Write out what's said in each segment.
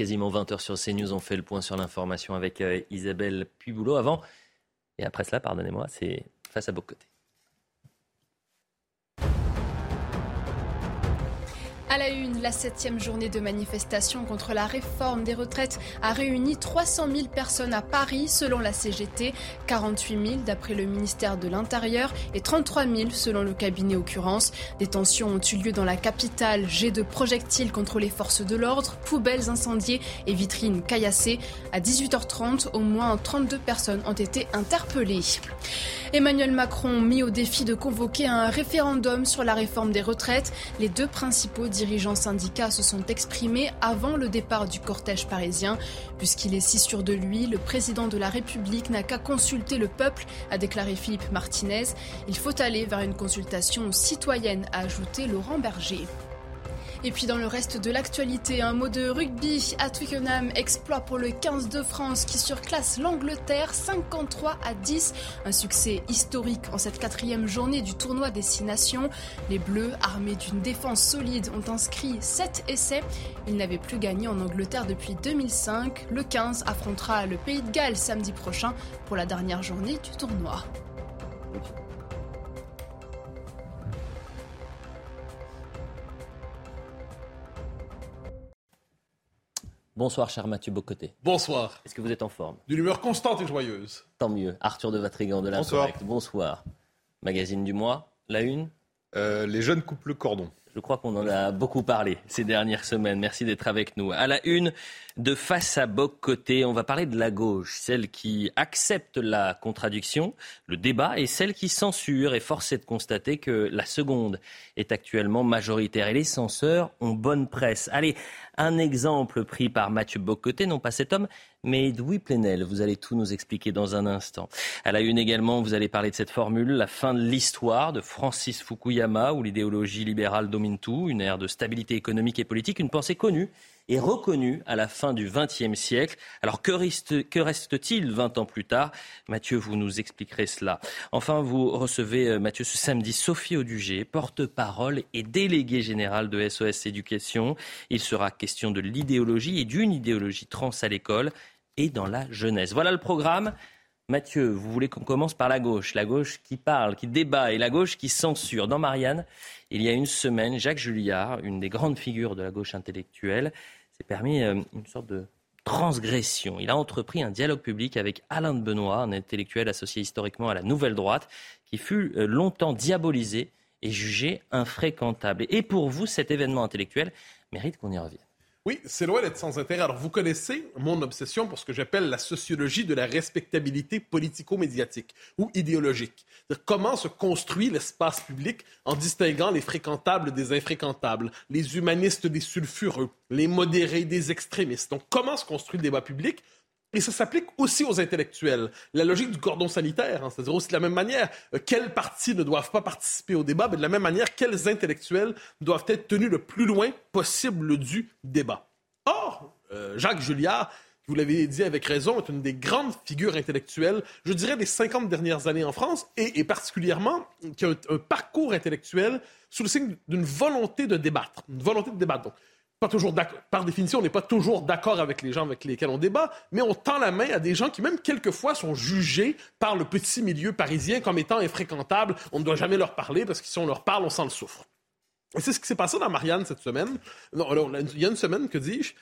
Quasiment 20h sur CNews, on fait le point sur l'information avec euh, Isabelle Puboulot. Avant, et après cela, pardonnez-moi, c'est face à Bocoté. À la une, la septième journée de manifestation contre la réforme des retraites a réuni 300 000 personnes à Paris, selon la CGT, 48 000 d'après le ministère de l'Intérieur et 33 000 selon le cabinet Occurrence. Des tensions ont eu lieu dans la capitale, jets de projectiles contre les forces de l'ordre, poubelles incendiées et vitrines caillassées. À 18h30, au moins 32 personnes ont été interpellées. Emmanuel Macron mis au défi de convoquer un référendum sur la réforme des retraites. Les deux principaux dirigeants syndicats se sont exprimés avant le départ du cortège parisien. Puisqu'il est si sûr de lui, le président de la République n'a qu'à consulter le peuple, a déclaré Philippe Martinez. Il faut aller vers une consultation citoyenne, a ajouté Laurent Berger. Et puis dans le reste de l'actualité, un mot de rugby à Twickenham, exploit pour le 15 de France qui surclasse l'Angleterre 53 à 10. Un succès historique en cette quatrième journée du tournoi des Six Nations. Les Bleus, armés d'une défense solide, ont inscrit 7 essais. Ils n'avaient plus gagné en Angleterre depuis 2005. Le 15 affrontera le Pays de Galles samedi prochain pour la dernière journée du tournoi. Bonsoir, cher Mathieu Bocoté. Bonsoir. Est-ce que vous êtes en forme? D'une humeur constante et joyeuse. Tant mieux. Arthur de Vatrigan de la Bonsoir. Bonsoir. Magazine du mois, la une Euh, les jeunes coupent le cordon. Je crois qu'on en a beaucoup parlé ces dernières semaines. Merci d'être avec nous. À la une de Face à Boc côté, on va parler de la gauche, celle qui accepte la contradiction, le débat, et celle qui censure. Et force est de constater que la seconde est actuellement majoritaire. Et les censeurs ont bonne presse. Allez, un exemple pris par Mathieu Bocoté, non pas cet homme, mais Edoui Plenel. Vous allez tout nous expliquer dans un instant. À la une également, vous allez parler de cette formule, la fin de l'histoire de Francis Fukuyama, où l'idéologie libérale domine tout, une ère de stabilité économique et politique, une pensée connue et reconnue à la fin du XXe siècle. Alors que reste- que reste-t-il 20 ans plus tard? Mathieu, vous nous expliquerez cela. Enfin, vous recevez, euh, Mathieu, ce samedi Sophie Audugé, porte-parole et déléguée générale de SOS Éducation. Il sera question de l'idéologie et d'une idéologie trans à l'école et dans la jeunesse. Voilà le programme. Mathieu, vous voulez qu'on commence par la gauche, la gauche qui parle, qui débat et la gauche qui censure. Dans Marianne, il y a une semaine, Jacques Julliard, une des grandes figures de la gauche intellectuelle, s'est permis euh, une sorte de transgression. Il a entrepris un dialogue public avec Alain de Benoît, un intellectuel associé historiquement à la Nouvelle Droite, qui fut euh, longtemps diabolisé et jugé infréquentable. Et pour vous, cet événement intellectuel mérite qu'on y revienne. Oui, c'est loin d'être sans intérêt. Alors, vous connaissez mon obsession pour ce que j'appelle la sociologie de la respectabilité politico-médiatique ou idéologique. Comment se construit l'espace public en distinguant les fréquentables des infréquentables, les humanistes des sulfureux, les modérés des extrémistes. Donc, comment se construit le débat public et ça s'applique aussi aux intellectuels. La logique du cordon sanitaire, hein, c'est-à-dire aussi de la même manière, euh, quels partis ne doivent pas participer au débat, mais de la même manière, quels intellectuels doivent être tenus le plus loin possible du débat. Or, euh, Jacques Julliard, vous l'avez dit avec raison, est une des grandes figures intellectuelles, je dirais, des 50 dernières années en France, et, particulièrement qui a un, un parcours intellectuel sous le signe d'une volonté de débattre. Une volonté de débattre. Donc, pas toujours. Par définition, on n'est pas toujours d'accord avec les gens avec lesquels on débat, mais on tend la main à des gens qui, même quelquefois, sont jugés par le petit milieu parisien comme étant infréquentables. On ne doit jamais leur parler parce que si on leur parle, on sent le souffre. Et c'est ce qui s'est passé dans Marianne cette semaine. Il y a une semaine, que dis-je,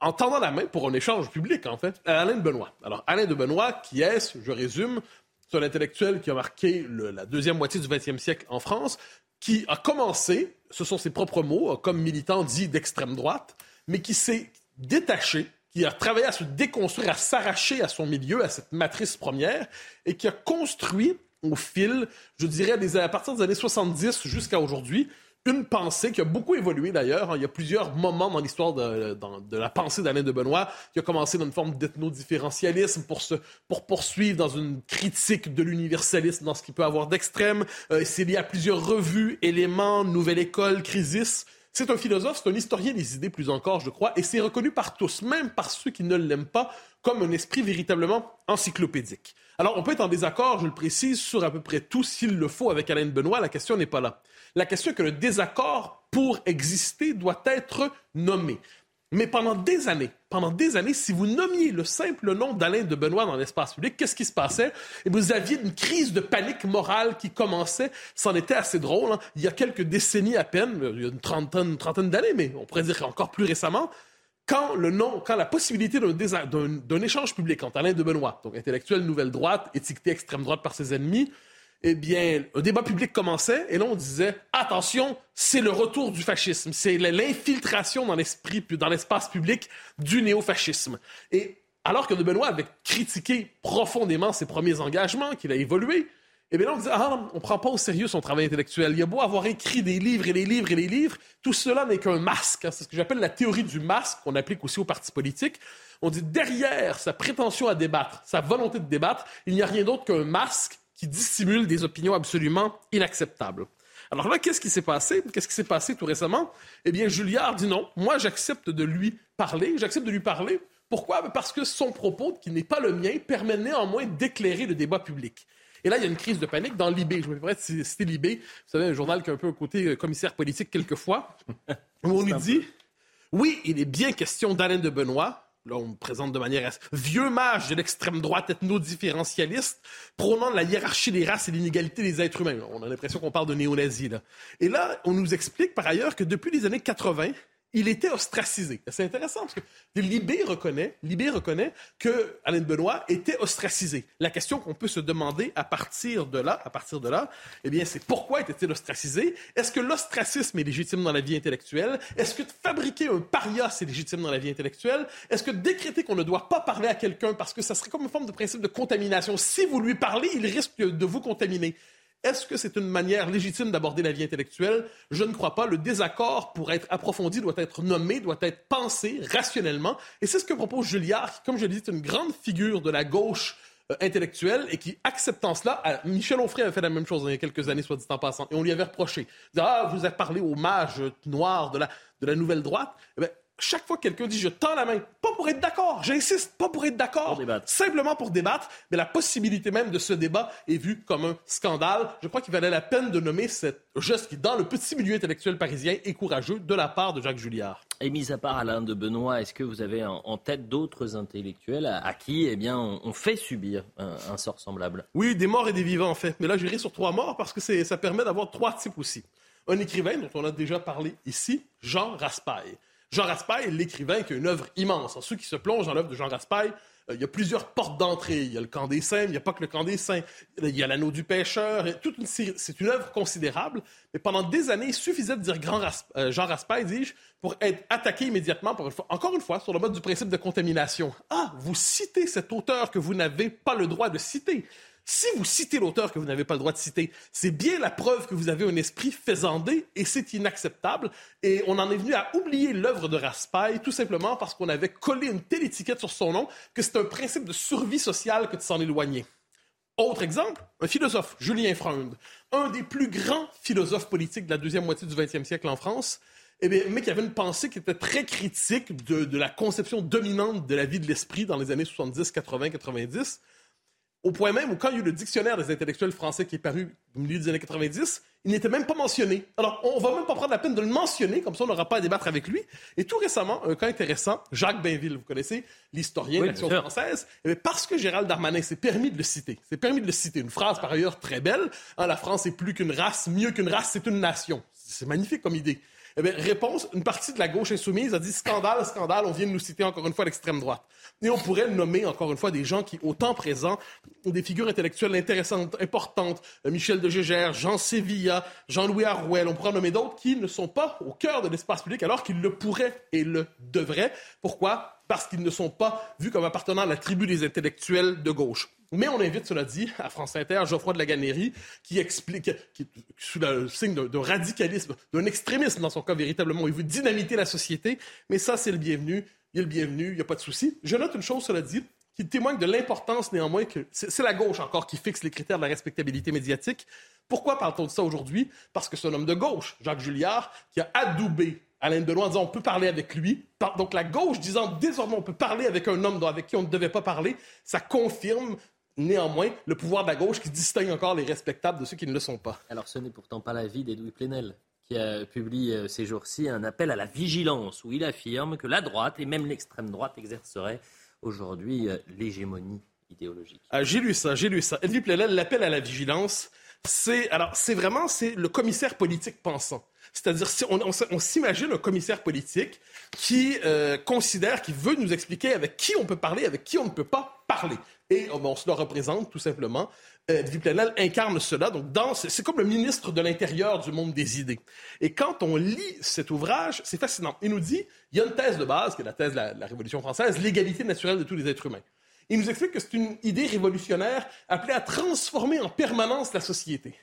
en tendant la main pour un échange public, en fait, à Alain de Benoît. Alors, Alain de Benoît, qui est, je résume, c'est un intellectuel qui a marqué la deuxième moitié du 20e siècle en France, qui a commencé, ce sont ses propres mots, comme militant dit d'extrême droite, mais qui s'est détaché, qui a travaillé à se déconstruire, à s'arracher à son milieu, à cette matrice première, et qui a construit au fil, je dirais, des, à partir des années 70 jusqu'à aujourd'hui, une pensée qui a beaucoup évolué d'ailleurs. Hein. Il y a plusieurs moments dans l'histoire de, la pensée d'Alain de Benoît qui a commencé dans une forme d'ethno-différentialisme pour, pour poursuivre dans une critique de l'universalisme dans ce qu'il peut avoir d'extrême. Euh, c'est lié à plusieurs revues, éléments, nouvelle école, crisis. C'est un philosophe, c'est un historien des idées plus encore, je crois, et c'est reconnu par tous, même par ceux qui ne l'aiment pas, comme un esprit véritablement encyclopédique. Alors, on peut être en désaccord, je le précise, sur à peu près tout s'il le faut avec Alain Benoît, la question n'est pas là. La question est que le désaccord, pour exister, doit être nommé. Mais pendant des années, pendant des années, si vous nommiez le simple nom d'Alain de Benoît dans l'espace public, qu'est-ce qui se passait? Et vous aviez une crise de panique morale qui commençait. C'en était assez drôle. Hein. Il y a quelques décennies à peine, il y a une trentaine, trentaine d'années, mais on pourrait dire encore plus récemment, quand le nom, quand la possibilité d'un échange public entre Alain de Benoît, donc intellectuel nouvelle droite, étiqueté extrême droite par ses ennemis, eh bien, un débat public commençait et là, on disait attention, c'est le retour du fascisme, c'est l'infiltration dans l'esprit, dans l'espace public du néofascisme. Et alors que de Benoît avait critiqué profondément ses premiers engagements, qu'il a évolué, eh bien là, on disait ah, on prend pas au sérieux son travail intellectuel. Il a beau avoir écrit des livres et des livres et des livres, tout cela n'est qu'un masque. Hein. C'est ce que j'appelle la théorie du masque qu'on applique aussi aux partis politiques. On dit derrière sa prétention à débattre, sa volonté de débattre, il n'y a rien d'autre qu'un masque qui dissimule des opinions absolument inacceptables. Alors là, qu'est-ce qui s'est passé? Qu'est-ce qui s'est passé tout récemment? Eh bien, Julliard dit non. Moi, j'accepte de lui parler. J'accepte de lui parler. Pourquoi? Parce que son propos, qui n'est pas le mien, permet néanmoins d'éclairer le débat public. Et là, il y a une crise de panique dans l'IB. Je me de citer l'IB. Vous savez, un journal qui a un peu un côté euh, commissaire politique quelquefois, où on lui dit, oui, il est bien question d'Alain de Benoît, Là, on me présente de manière vieux mage de l'extrême droite ethno-différentialiste, prônant la hiérarchie des races et l'inégalité des êtres humains. On a l'impression qu'on parle de néo-nazis. Et là, on nous explique par ailleurs que depuis les années 80, il était ostracisé. C'est intéressant parce que Libé reconnaît, Libé reconnaît que Alain Benoît était ostracisé. La question qu'on peut se demander à partir de là, à partir de là, eh bien, c'est pourquoi était-il ostracisé? Est-ce que l'ostracisme est légitime dans la vie intellectuelle? Est-ce que fabriquer un paria c'est légitime dans la vie intellectuelle? Est-ce que décréter qu'on ne doit pas parler à quelqu'un parce que ça serait comme une forme de principe de contamination? Si vous lui parlez, il risque de vous contaminer. Est-ce que c'est une manière légitime d'aborder la vie intellectuelle? Je ne crois pas. Le désaccord, pour être approfondi, doit être nommé, doit être pensé rationnellement. Et c'est ce que propose Julliard, qui, comme je l'ai dit, est une grande figure de la gauche euh, intellectuelle et qui, acceptant cela, Michel Onfray avait fait la même chose il y a quelques années, soit dit en passant, et on lui avait reproché. Ah, vous avez parlé au mage noir de la, de la nouvelle droite. Eh chaque fois que quelqu'un dit je tends la main, pas pour être d'accord, j'insiste, pas pour être d'accord, simplement pour débattre, mais la possibilité même de ce débat est vue comme un scandale. Je crois qu'il valait la peine de nommer ce geste qui, dans le petit milieu intellectuel parisien, est courageux de la part de Jacques Julliard. Et mis à part Alain de Benoît, est-ce que vous avez en tête d'autres intellectuels à, qui eh bien, on, fait subir un, sort semblable? Oui, des morts et des vivants en fait. Mais là, je sur trois morts parce que ça permet d'avoir trois types aussi. Un écrivain dont on a déjà parlé ici, Jean Raspail. Jean Raspail, l'écrivain, qui a une œuvre immense. ceux qui se plongent dans l'œuvre de Jean Raspail, euh, il y a plusieurs portes d'entrée. Il y a le camp des saints, il n'y a pas que le camp des saints. Il y a l'anneau du pêcheur. C'est une œuvre considérable. Mais pendant des années, il suffisait de dire Grand euh, Jean Raspail, dis-je, pour être attaqué immédiatement, encore une fois, sur le mode du principe de contamination. Ah, vous citez cet auteur que vous n'avez pas le droit de citer. Si vous citez l'auteur que vous n'avez pas le droit de citer, c'est bien la preuve que vous avez un esprit faisandé et c'est inacceptable. Et on en est venu à oublier l'œuvre de Raspail tout simplement parce qu'on avait collé une telle étiquette sur son nom que c'est un principe de survie sociale que de s'en éloigner. Autre exemple, un philosophe, Julien Freund, un des plus grands philosophes politiques de la deuxième moitié du 20e siècle en France, eh bien, mais qui avait une pensée qui était très critique de, de la conception dominante de la vie de l'esprit dans les années 70, 80, 90 au point même où quand il y a eu le dictionnaire des intellectuels français qui est paru au milieu des années 90, il n'était même pas mentionné. Alors, on va même pas prendre la peine de le mentionner, comme ça on n'aura pas à débattre avec lui. Et tout récemment, un cas intéressant, Jacques Bainville, vous connaissez, l'historien de l'action française, eh parce que Gérald Darmanin s'est permis de le citer, s'est permis de le citer, une phrase par ailleurs très belle, hein, la France est plus qu'une race, mieux qu'une race, c'est une nation. C'est magnifique comme idée. Eh bien, réponse, une partie de la gauche insoumise a dit scandale, scandale, on vient de nous citer encore une fois l'extrême droite. Et on pourrait nommer encore une fois des gens qui, au temps présent, ont des figures intellectuelles intéressantes, importantes. Euh, Michel de Gégère, Jean Sévilla, Jean-Louis Arouel. On pourrait nommer d'autres qui ne sont pas au cœur de l'espace public alors qu'ils le pourraient et le devraient. Pourquoi? Parce qu'ils ne sont pas vus comme appartenant à la tribu des intellectuels de gauche. Mais on invite, cela dit, à France Inter, Geoffroy de la Gannerie, qui explique, sous le signe de, radicalisme, d'un extrémisme dans son cas véritablement, il veut dynamiter la société, mais ça, c'est le bienvenu. Il est le bienvenu, il n'y a pas de souci. Je note une chose, cela dit, qui témoigne de l'importance néanmoins que c'est la gauche encore qui fixe les critères de la respectabilité médiatique. Pourquoi parle-t-on de ça aujourd'hui? Parce que c'est un homme de gauche, Jacques Julliard, qui a adoubé Alain Delon en disant on peut parler avec lui. Donc la gauche disant désormais on peut parler avec un homme avec qui on ne devait pas parler, ça confirme néanmoins le pouvoir de la gauche qui distingue encore les respectables de ceux qui ne le sont pas. Alors ce n'est pourtant pas l'avis d'Edoui Plenel qui a publié euh, ces jours-ci un appel à la vigilance où il affirme que la droite et même l'extrême droite exerceraient aujourd'hui euh, l'hégémonie idéologique. Ah, j'ai lu ça, j'ai lu ça. Plenel, l'appel à la vigilance, c'est alors c'est vraiment c'est le commissaire politique pensant. C'est-à-dire, si on, s'imagine un commissaire politique qui euh, considère, qui veut nous expliquer avec qui on peut parler, avec qui on ne peut pas parler. Et oh, on se le représente tout simplement. Euh, Plenel incarne cela. Donc, c'est comme le ministre de l'Intérieur du monde des idées. Et quand on lit cet ouvrage, c'est fascinant. Il nous dit, il y a une thèse de base, qui est la thèse de la Révolution française, l'égalité naturelle de tous les êtres humains. Il nous explique que c'est une idée révolutionnaire appelée à transformer en permanence la société.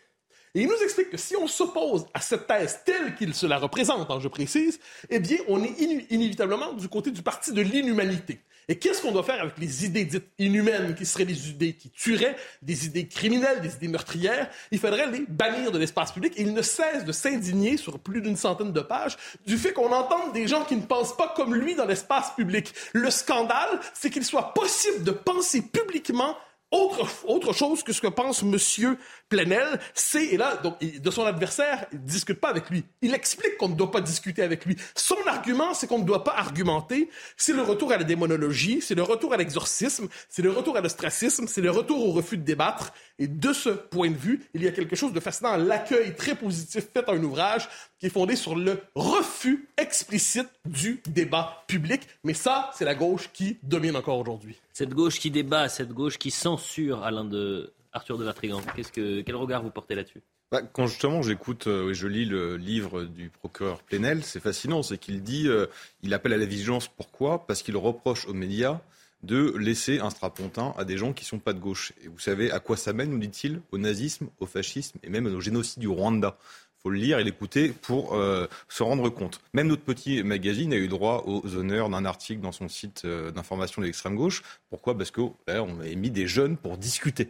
Et il nous explique que si on s'oppose à cette thèse telle qu'il se la représente, hein, je précise, eh bien, on est inévitablement du côté du parti de l'inhumanité. Et qu'est-ce qu'on doit faire avec les idées dites inhumaines, qui seraient des idées qui tueraient, des idées criminelles, des idées meurtrières? Il faudrait les bannir de l'espace public. Il ne cesse de s'indigner sur plus d'une centaine de pages du fait qu'on entende des gens qui ne pensent pas comme lui dans l'espace public. Le scandale, c'est qu'il soit possible de penser publiquement autre, autre chose que ce que pense Monsieur Plenel, c'est, et là, donc, de son adversaire, il ne discute pas avec lui. Il explique qu'on ne doit pas discuter avec lui. Son argument, c'est qu'on ne doit pas argumenter. C'est le retour à la démonologie, c'est le retour à l'exorcisme, c'est le retour à l'ostracisme, c'est le retour au refus de débattre. Et de ce point de vue, il y a quelque chose de fascinant l'accueil très positif fait à un ouvrage qui est fondé sur le refus explicite du débat public. Mais ça, c'est la gauche qui domine encore aujourd'hui. Cette gauche qui débat, cette gauche qui censure Alain de Arthur de Vatrigan, qu'est-ce que, quel regard vous portez là-dessus? Bah, quand justement j'écoute euh, et je lis le livre du procureur Plenel, c'est fascinant, c'est qu'il dit, euh, il appelle à la vigilance. Pourquoi? Parce qu'il reproche aux médias de laisser un strapontin à des gens qui ne sont pas de gauche. Et vous savez à quoi ça mène, nous dit-il Au nazisme, au fascisme et même au génocide du Rwanda. Faut le lire et l'écouter pour euh, se rendre compte. Même notre petit magazine a eu droit aux honneurs d'un article dans son site euh, d'information de l'extrême gauche. Pourquoi? Parce qu'on avait mis des jeunes pour discuter.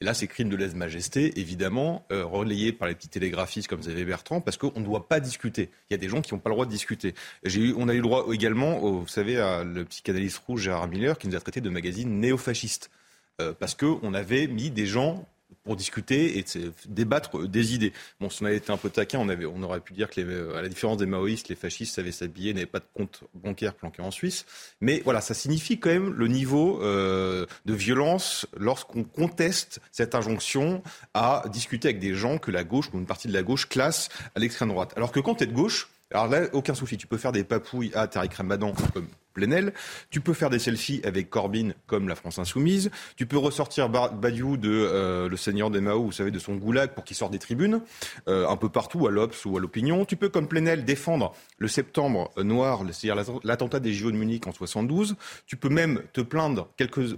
Et là, c'est crime de lèse-majesté, évidemment, euh, relayé par les petits télégraphistes comme Xavier Bertrand, parce qu'on ne doit pas discuter. Il y a des gens qui n'ont pas le droit de discuter. On a eu droit également, vous savez, à le psychanalyste rouge Gérard Miller, qui nous a traité de magazine néofasciste. Euh, parce qu'on avait mis des gens pour discuter et débattre des idées. Bon, si on avait été un peu taquin, on, aurait pu dire que, à la différence des maoïstes, les fascistes savaient s'habiller, n'avaient pas de compte bancaire planqué en Suisse. Mais voilà, ça signifie quand même le niveau euh, de violence lorsqu'on conteste cette injonction à discuter avec des gens que la gauche ou une partie de la gauche classe à l'extrême droite. Alors que quand tu es de gauche, alors là, aucun souci, tu peux faire des papouilles à Tariq Ramadan Plenel. Tu peux faire des selfies avec Corbyn comme la France Insoumise. Tu peux ressortir Badiou de euh, Le Seigneur des Mao, vous savez, de son goulag pour qu'il sorte des tribunes, euh, un peu partout, à l'Obs ou à l'Opinion. Tu peux, comme Plenel, défendre le septembre noir, c'est-à-dire l'attentat des JO de Munich en 72. Tu peux même te plaindre quelques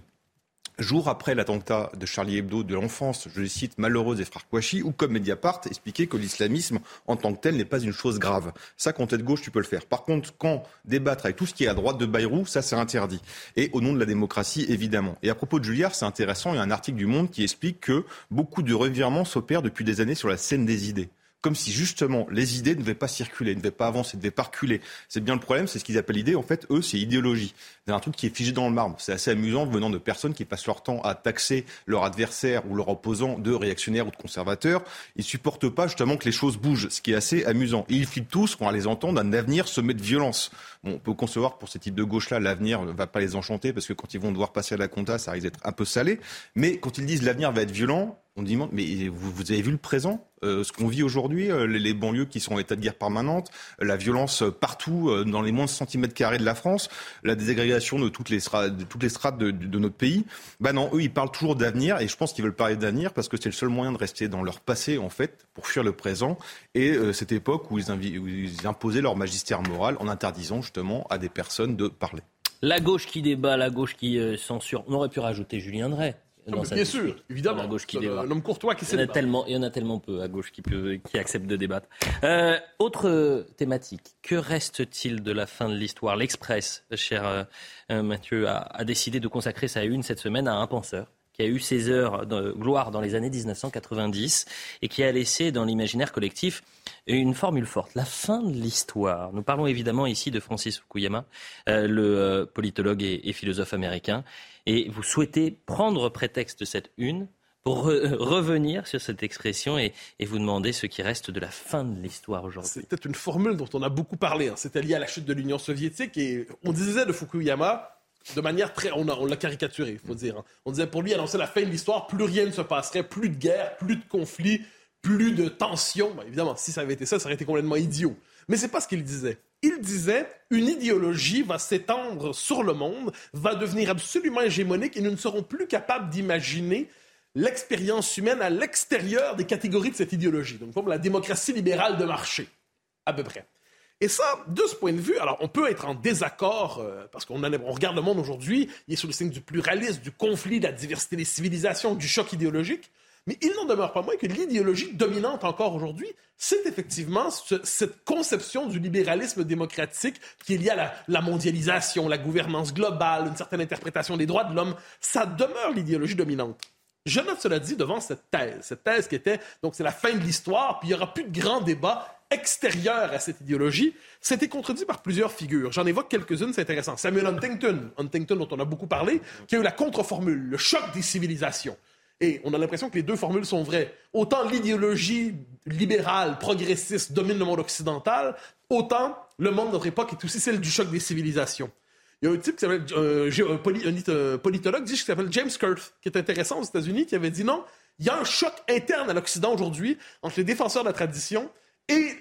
jour après l'attentat de Charlie Hebdo de l'enfance, je les cite, malheureuse des frères Kouachi, ou comme Mediapart, expliquer que l'islamisme en tant que tel n'est pas une chose grave. Ça, quand t'es de gauche, tu peux le faire. Par contre, quand débattre avec tout ce qui est à droite de Bayrou, ça, c'est interdit. Et au nom de la démocratie, évidemment. Et à propos de Julliard, c'est intéressant, il y a un article du Monde qui explique que beaucoup de revirements s'opèrent depuis des années sur la scène des idées comme si justement les idées ne devaient pas circuler, ne devaient pas avancer, ne devaient pas reculer. C'est bien le problème, c'est ce qu'ils appellent l'idée. En fait, eux, c'est idéologie. C'est un truc qui est figé dans le marbre. C'est assez amusant venant de personnes qui passent leur temps à taxer leur adversaire ou leur opposant de réactionnaires ou de conservateurs. Ils supportent pas justement que les choses bougent, ce qui est assez amusant. Et ils flippent tous quand on les entend d'un avenir semé de violence. Bon, on peut concevoir pour ces types de gauche-là, l'avenir ne va pas les enchanter parce que quand ils vont devoir passer à la compta, ça risque d'être un peu salé. Mais quand ils disent l'avenir va être violent, on dit, mais vous, avez vu le présent euh, Ce qu'on vit aujourd'hui, euh, les, banlieues qui sont en état de guerre permanente, la violence partout, euh, dans les moins de centimètres carrés de la France, la désagrégation de toutes les strates de, notre pays. Ben non, eux, ils parlent toujours d'avenir, et je pense qu'ils veulent parler d'avenir parce que c'est le seul moyen de rester dans leur passé, en fait, pour fuir le présent, et cette époque où ils, où ils imposaient leur magistère moral en interdisant justement à des personnes de parler. La gauche qui débat, la gauche qui censure. On aurait pu rajouter Julien Drey bien sûr, évidemment. gauche qui un homme courtois qui il y, en a tellement, il y en a tellement peu à gauche qui, peut, qui accepte de débattre. Euh, autre thématique. Que reste-t-il de la fin de l'histoire? L'Express, cher euh, Mathieu, a, a, décidé de consacrer sa une cette semaine à un penseur qui a eu ses heures de gloire dans les années 1990 et qui a laissé dans l'imaginaire collectif une formule forte, la fin de l'histoire. Nous parlons évidemment ici de Francis Fukuyama, euh, le politologue et, philosophe américain. Et vous souhaitez prendre prétexte de cette une pour revenir sur cette expression et, vous demander ce qui reste de la fin de l'histoire aujourd'hui. C'est peut-être une formule dont on a beaucoup parlé. Hein. C'était lié à la chute de l'Union soviétique et on disait de Fukuyama, de manière très... On, l'a caricaturé, il faut dire. Hein. On disait pour lui, annoncer la fin de l'histoire, plus rien ne se passerait, plus de guerre, plus de conflits, plus de tensions. Ben, évidemment, si ça avait été ça, ça aurait été complètement idiot. Mais c'est pas ce qu'il disait. Il disait une idéologie va s'étendre sur le monde, va devenir absolument hégémonique et nous ne serons plus capables d'imaginer l'expérience humaine à l'extérieur des catégories de cette idéologie. Donc, la démocratie libérale de marché, à peu près. Et ça, de ce point de vue, alors on peut être en désaccord, euh, parce qu'on on regarde le monde aujourd'hui, il est sous le signe du pluralisme, du conflit, de la diversité des civilisations, du choc idéologique. Mais il n'en demeure pas moins que l'idéologie dominante encore aujourd'hui, c'est effectivement cette conception du libéralisme démocratique qui est liée à la, mondialisation, la gouvernance globale, une certaine interprétation des droits de l'homme. Ça demeure l'idéologie dominante. Je note cela dit devant cette thèse, cette thèse qui était, donc c'est la fin de l'histoire, puis il n'y aura plus de grands débats extérieurs à cette idéologie. C'était contredit par plusieurs figures. J'en évoque quelques-unes, c'est intéressant. Samuel Huntington, Huntington dont on a beaucoup parlé, qui a eu la contre-formule, le choc des civilisations. Et on a l'impression que les deux formules sont vraies. Autant l'idéologie libérale, progressiste domine le monde occidental, autant le monde de notre époque est aussi celle du choc des civilisations. Il y a un type qui s'appelle, euh, un, euh, politologue qui s'appelle James Kurth, qui est intéressant aux États-Unis, qui avait dit non, il y a un choc interne à l'Occident aujourd'hui entre les défenseurs de la tradition et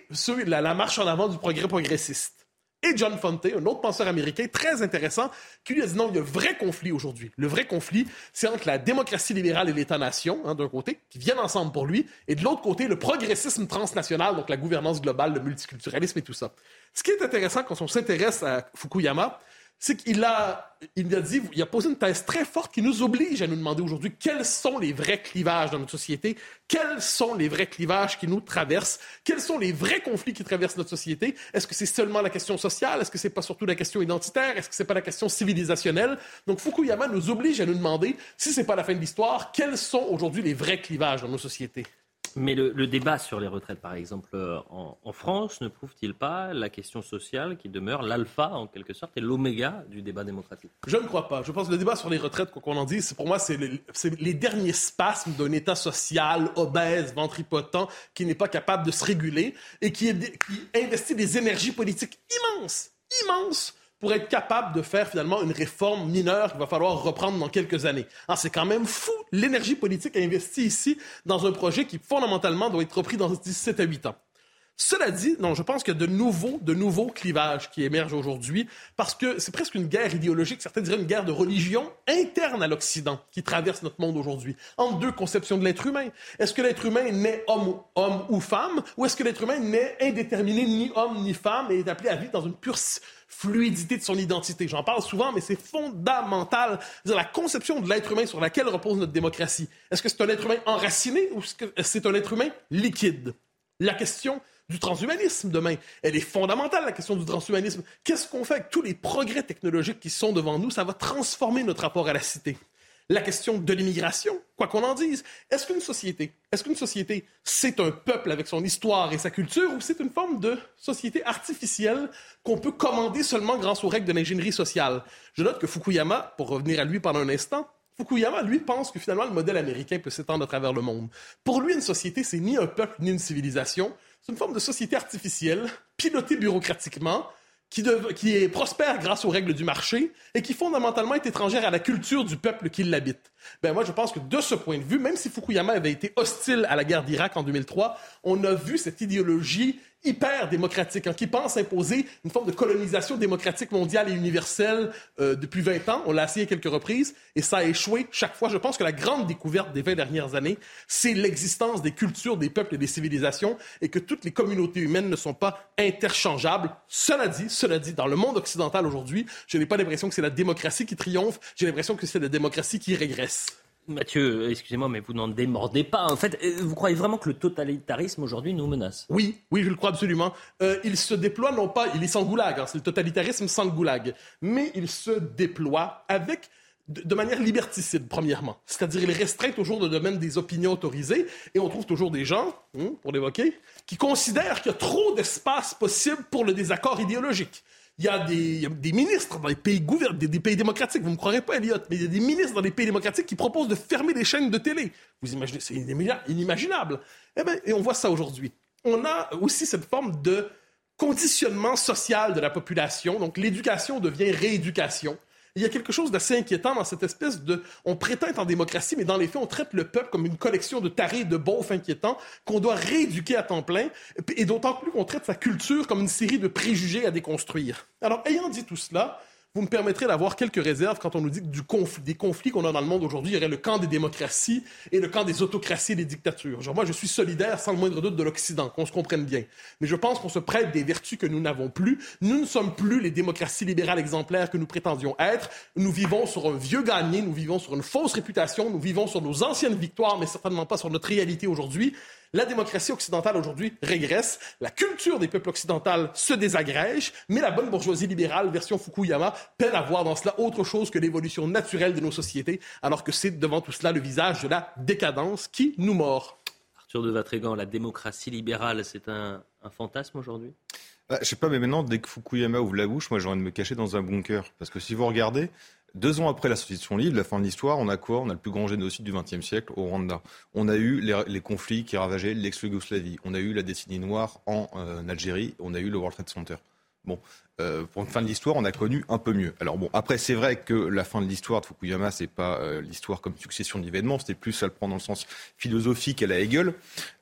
la marche en avant du progrès progressiste et John Fonte, un autre penseur américain très intéressant, qui lui a dit non, il y a un vrai conflit aujourd'hui. Le vrai conflit, c'est entre la démocratie libérale et l'État-nation, hein, d'un côté, qui viennent ensemble pour lui, et de l'autre côté, le progressisme transnational, donc la gouvernance globale, le multiculturalisme et tout ça. Ce qui est intéressant quand on s'intéresse à Fukuyama, c'est qu'il a, il a dit, il a posé une thèse très forte qui nous oblige à nous demander aujourd'hui quels sont les vrais clivages dans notre société, quels sont les vrais clivages qui nous traversent, quels sont les vrais conflits qui traversent notre société. Est-ce que c'est seulement la question sociale? Est-ce que c'est pas surtout la question identitaire? Est-ce que c'est pas la question civilisationnelle? Donc Fukuyama nous oblige à nous demander, si c'est pas la fin de l'histoire, quels sont aujourd'hui les vrais clivages dans nos sociétés? Mais le, débat sur les retraites, par exemple, euh, en, France, ne prouve-t-il pas la question sociale qui demeure l'alpha, en quelque sorte, et l'oméga du débat démocratique? Je ne crois pas. Je pense que le débat sur les retraites, quoi qu'on en dise, pour moi, c'est les, derniers spasmes d'un État social obèse, ventripotent, qui n'est pas capable de se réguler et qui, qui investit des énergies politiques immenses, immenses pour être capable de faire finalement une réforme mineure qu'il va falloir reprendre dans quelques années. Ah, c'est quand même fou l'énergie politique investie ici dans un projet qui fondamentalement doit être repris dans 17 à 8 ans. Cela dit, non, je pense qu'il y a de nouveaux, de nouveaux clivages qui émergent aujourd'hui parce que c'est presque une guerre idéologique, certains diraient une guerre de religion interne à l'Occident qui traverse notre monde aujourd'hui, entre deux conceptions de l'être humain. Est-ce que l'être humain naît homme, homme ou femme ou est-ce que l'être humain naît indéterminé, ni homme ni femme et est appelé à vivre dans une pure fluidité de son identité. J'en parle souvent, mais c'est fondamental. la conception de l'être humain sur laquelle repose notre démocratie. Est-ce que c'est un être humain enraciné ou est-ce que c'est un être humain liquide? La question du transhumanisme demain. Elle est fondamentale, la question du transhumanisme. Qu'est-ce qu'on fait avec tous les progrès technologiques qui sont devant nous? Ça va transformer notre rapport à la cité. La question de l'immigration, quoi qu'on en dise. Est-ce qu'une société, est-ce qu'une société, c'est un peuple avec son histoire et sa culture ou c'est une forme de société artificielle qu'on peut commander seulement grâce aux règles de l'ingénierie sociale? Je note que Fukuyama, pour revenir à lui pendant un instant, Fukuyama, lui, pense que finalement le modèle américain peut s'étendre à travers le monde. Pour lui, une société, c'est ni un peuple ni une civilisation, c'est une forme de société artificielle, pilotée bureaucratiquement, qui, est prospère grâce aux règles du marché et qui fondamentalement est étrangère à la culture du peuple qui l'habite. Ben moi, je pense que de ce point de vue, même si Fukuyama avait été hostile à la guerre d'Irak en 2003, on a vu cette idéologie hyper démocratique, hein, qui pense imposer une forme de colonisation démocratique mondiale et universelle euh, depuis 20 ans. On l'a essayé quelques reprises et ça a échoué chaque fois. Je pense que la grande découverte des 20 dernières années, c'est l'existence des cultures, des peuples et des civilisations et que toutes les communautés humaines ne sont pas interchangeables. Cela dit, cela dit, dans le monde occidental aujourd'hui, je n'ai pas l'impression que c'est la démocratie qui triomphe, j'ai l'impression que c'est la démocratie qui régresse. Mathieu, excusez-moi, mais vous n'en démordez pas. En fait, euh, vous croyez vraiment que le totalitarisme aujourd'hui nous menace? Oui, oui, je le crois absolument. Euh, il se déploie non pas, il est sans goulag, hein, c'est le totalitarisme sans goulag, mais il se déploie avec de, manière liberticide, premièrement. C'est-à-dire, il restreint toujours le domaine des opinions autorisées, et on trouve toujours des gens, hein, pour l'évoquer, qui considèrent qu'il y a trop d'espace possible pour le désaccord idéologique. Il y, a des, des ministres dans les pays, des, pays démocratiques, vous ne me croirez pas, Elliot, mais il y a des ministres dans les pays démocratiques qui proposent de fermer les chaînes de télé. Vous imaginez, c'est inimaginable. Eh bien, et on voit ça aujourd'hui. On a aussi cette forme de conditionnement social de la population. Donc, l'éducation devient rééducation. Il y a quelque chose d'assez inquiétant dans cette espèce de... On prétend être en démocratie, mais dans les faits, on traite le peuple comme une collection de tarés, de beaufs inquiétants qu'on doit rééduquer à temps plein, et d'autant plus qu'on traite sa culture comme une série de préjugés à déconstruire. Alors, ayant dit tout cela, vous me permettrez d'avoir quelques réserves quand on nous dit que du des conflits qu'on a dans le monde aujourd'hui, il y aurait le camp des démocraties et le camp des autocraties et des dictatures. Genre, moi, je suis solidaire, sans le moindre doute, de l'Occident, qu'on se comprenne bien. Mais je pense qu'on se prête des vertus que nous n'avons plus. Nous ne sommes plus les démocraties libérales exemplaires que nous prétendions être. Nous vivons sur un vieux gagné, nous vivons sur une fausse réputation, nous vivons sur nos anciennes victoires, mais certainement pas sur notre réalité aujourd'hui. La démocratie occidentale aujourd'hui régresse, la culture des peuples occidentaux se désagrège, mais la bonne bourgeoisie libérale, version Fukuyama, peine à voir dans cela autre chose que l'évolution naturelle de nos sociétés, alors que c'est devant tout cela le visage de la décadence qui nous mord. Arthur de Vatrigan, la démocratie libérale, c'est un, fantasme aujourd'hui? Bah, Je sais pas, mais maintenant, dès que Fukuyama ouvre la bouche, moi j'ai envie de me cacher dans un bunker. Parce que si vous regardez, deux ans après la sortie de son livre, La fin de l'histoire, on a quoi? On a le plus grand génocide du XXe siècle au Rwanda. On a eu les, conflits qui ravageaient l'ex-Yougoslavie. On a eu la décennie noire en euh, Algérie. On a eu le World Trade Center. Bon, euh, pour une fin de l'histoire, on a connu un peu mieux. Alors bon, après, c'est vrai que la fin de l'histoire de Fukuyama, c'est pas euh, l'histoire comme succession d'événements, c'était plus à le prendre dans le sens philosophique à la Hegel.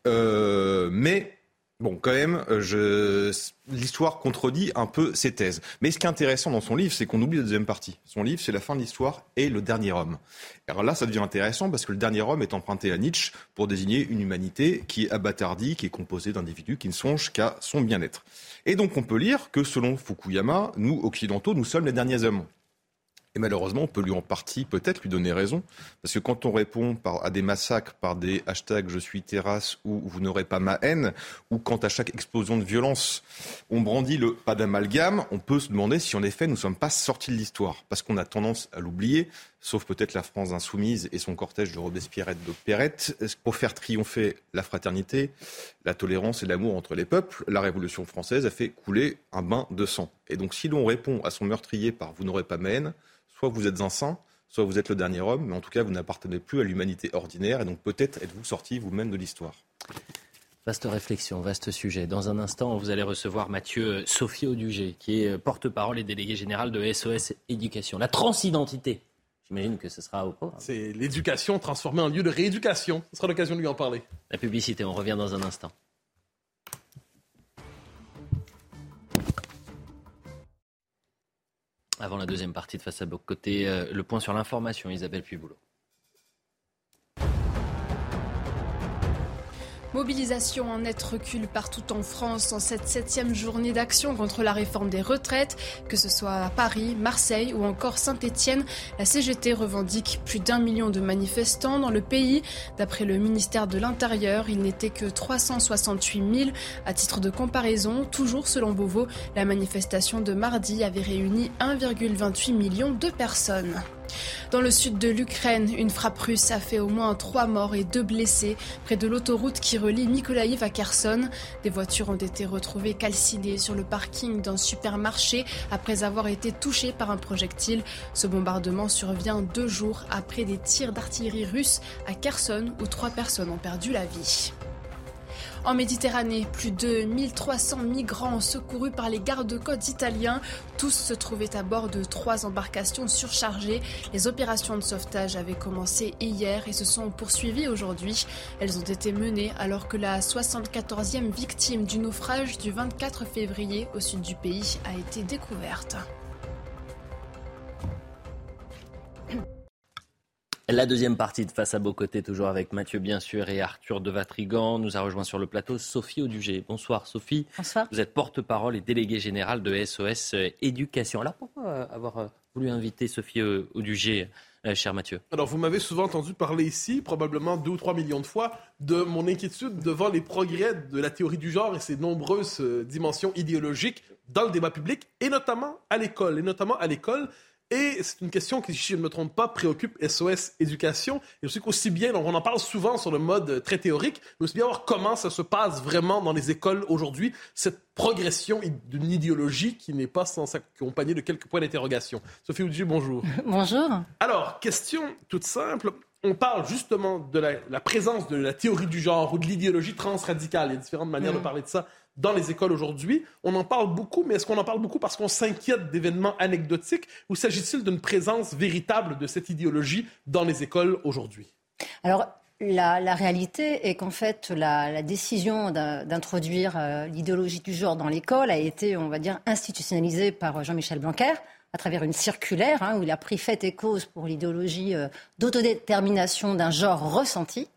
mais Bon, quand même, euh, l'histoire contredit un peu ses thèses. Mais ce qui est intéressant dans son livre, c'est qu'on oublie la deuxième partie. Son livre, c'est la fin de l'histoire et le dernier homme. Alors là, ça devient intéressant parce que le dernier homme est emprunté à Nietzsche pour désigner une humanité qui est abattardie, qui est composée d'individus qui ne songent qu'à son bien-être. Et donc, on peut lire que selon Fukuyama, nous, occidentaux, nous sommes les derniers hommes. Et malheureusement, on peut lui en partie peut-être lui donner raison, parce que quand on répond à des massacres par des hashtags je suis terrasse ou vous n'aurez pas ma haine, ou quand à chaque explosion de violence on brandit le pas d'amalgame, on peut se demander si en effet nous ne sommes pas sortis de l'histoire, parce qu'on a tendance à l'oublier, sauf peut-être la France insoumise et son cortège de Robespierre et de Perrette, pour faire triompher la fraternité, la tolérance et l'amour entre les peuples, la Révolution française a fait couler un bain de sang? Et donc si l'on répond à son meurtrier par vous n'aurez pas ma haine, soit vous êtes un saint, soit vous êtes le dernier homme, mais en tout cas, vous n'appartenez plus à l'humanité ordinaire, et donc peut-être êtes-vous sorti vous-même de l'histoire. Vaste réflexion, vaste sujet. Dans un instant, vous allez recevoir Mathieu Sophie Audugé, qui est porte-parole et délégué général de SOS Éducation. La transidentité. J'imagine que ce sera au programme. C'est l'éducation transformée en lieu de rééducation. Ce sera l'occasion de lui en parler. La publicité, on revient dans un instant. Avant la deuxième partie de Face à Côté, euh, le point sur l'information, Isabelle Puboulot. Mobilisation en net recul partout en France en cette septième journée d'action contre la réforme des retraites, que ce soit à Paris, Marseille ou encore Saint-Étienne. La CGT revendique plus d'un million de manifestants dans le pays. D'après le ministère de l'Intérieur, il n'était que 368 000. À titre de comparaison, toujours selon Beauvau, la manifestation de mardi avait réuni 1,28 million de personnes. Dans le sud de l'Ukraine, une frappe russe a fait au moins trois morts et deux blessés près de l'autoroute qui relie Mykolaiv à Kherson. Des voitures ont été retrouvées calcinées sur le parking d'un supermarché après avoir été touchées par un projectile. Ce bombardement survient deux jours après des tirs d'artillerie russe à Kherson où trois personnes ont perdu la vie. En Méditerranée, plus de 1300 migrants secourus par les gardes-côtes italiens. Tous se trouvaient à bord de trois embarcations surchargées. Les opérations de sauvetage avaient commencé hier et se sont poursuivies aujourd'hui. Elles ont été menées alors que la 74e victime du naufrage du 24 février au sud du pays a été découverte. La deuxième partie de Face à Beau Côté, toujours avec Mathieu bien sûr et Arthur de Vatrigan. Nous a rejoint sur le plateau Sophie Audugé. Bonsoir Sophie. Bonsoir. Vous êtes porte-parole et déléguée générale de SOS Éducation. Alors pourquoi avoir voulu inviter Sophie Audugé, euh, cher Mathieu? Alors, vous m'avez souvent entendu parler ici, probablement deux ou trois millions de fois, de mon inquiétude devant les progrès de la théorie du genre et ses nombreuses euh, dimensions idéologiques dans le débat public, et notamment à l'école. Et notamment à l'école, et c'est une question qui, si je ne me trompe pas, préoccupe SOS Éducation. Et aussi qu'aussi bien, on en parle souvent sur le mode très théorique, mais aussi bien voir comment ça se passe vraiment dans les écoles aujourd'hui, cette progression d'une idéologie qui n'est pas sans s'accompagner de quelques points d'interrogation. Sophie Oudieu, bonjour. bonjour. Alors, question toute simple. On parle justement de la, présence de la théorie du genre ou de l'idéologie transradicale. Il y a différentes manières de mm. parler de ça dans les écoles aujourd'hui. On en parle beaucoup, mais est-ce qu'on en parle beaucoup parce qu'on s'inquiète d'événements anecdotiques ou s'agit-il d'une présence véritable de cette idéologie dans les écoles aujourd'hui? Alors, la, réalité est qu'en fait, la, décision d'introduire euh, l'idéologie du genre dans l'école a été, on va dire, institutionnalisée par Jean-Michel Blanquer à travers une circulaire hein, où il a pris fait et cause pour l'idéologie euh, d'autodétermination d'un genre ressenti.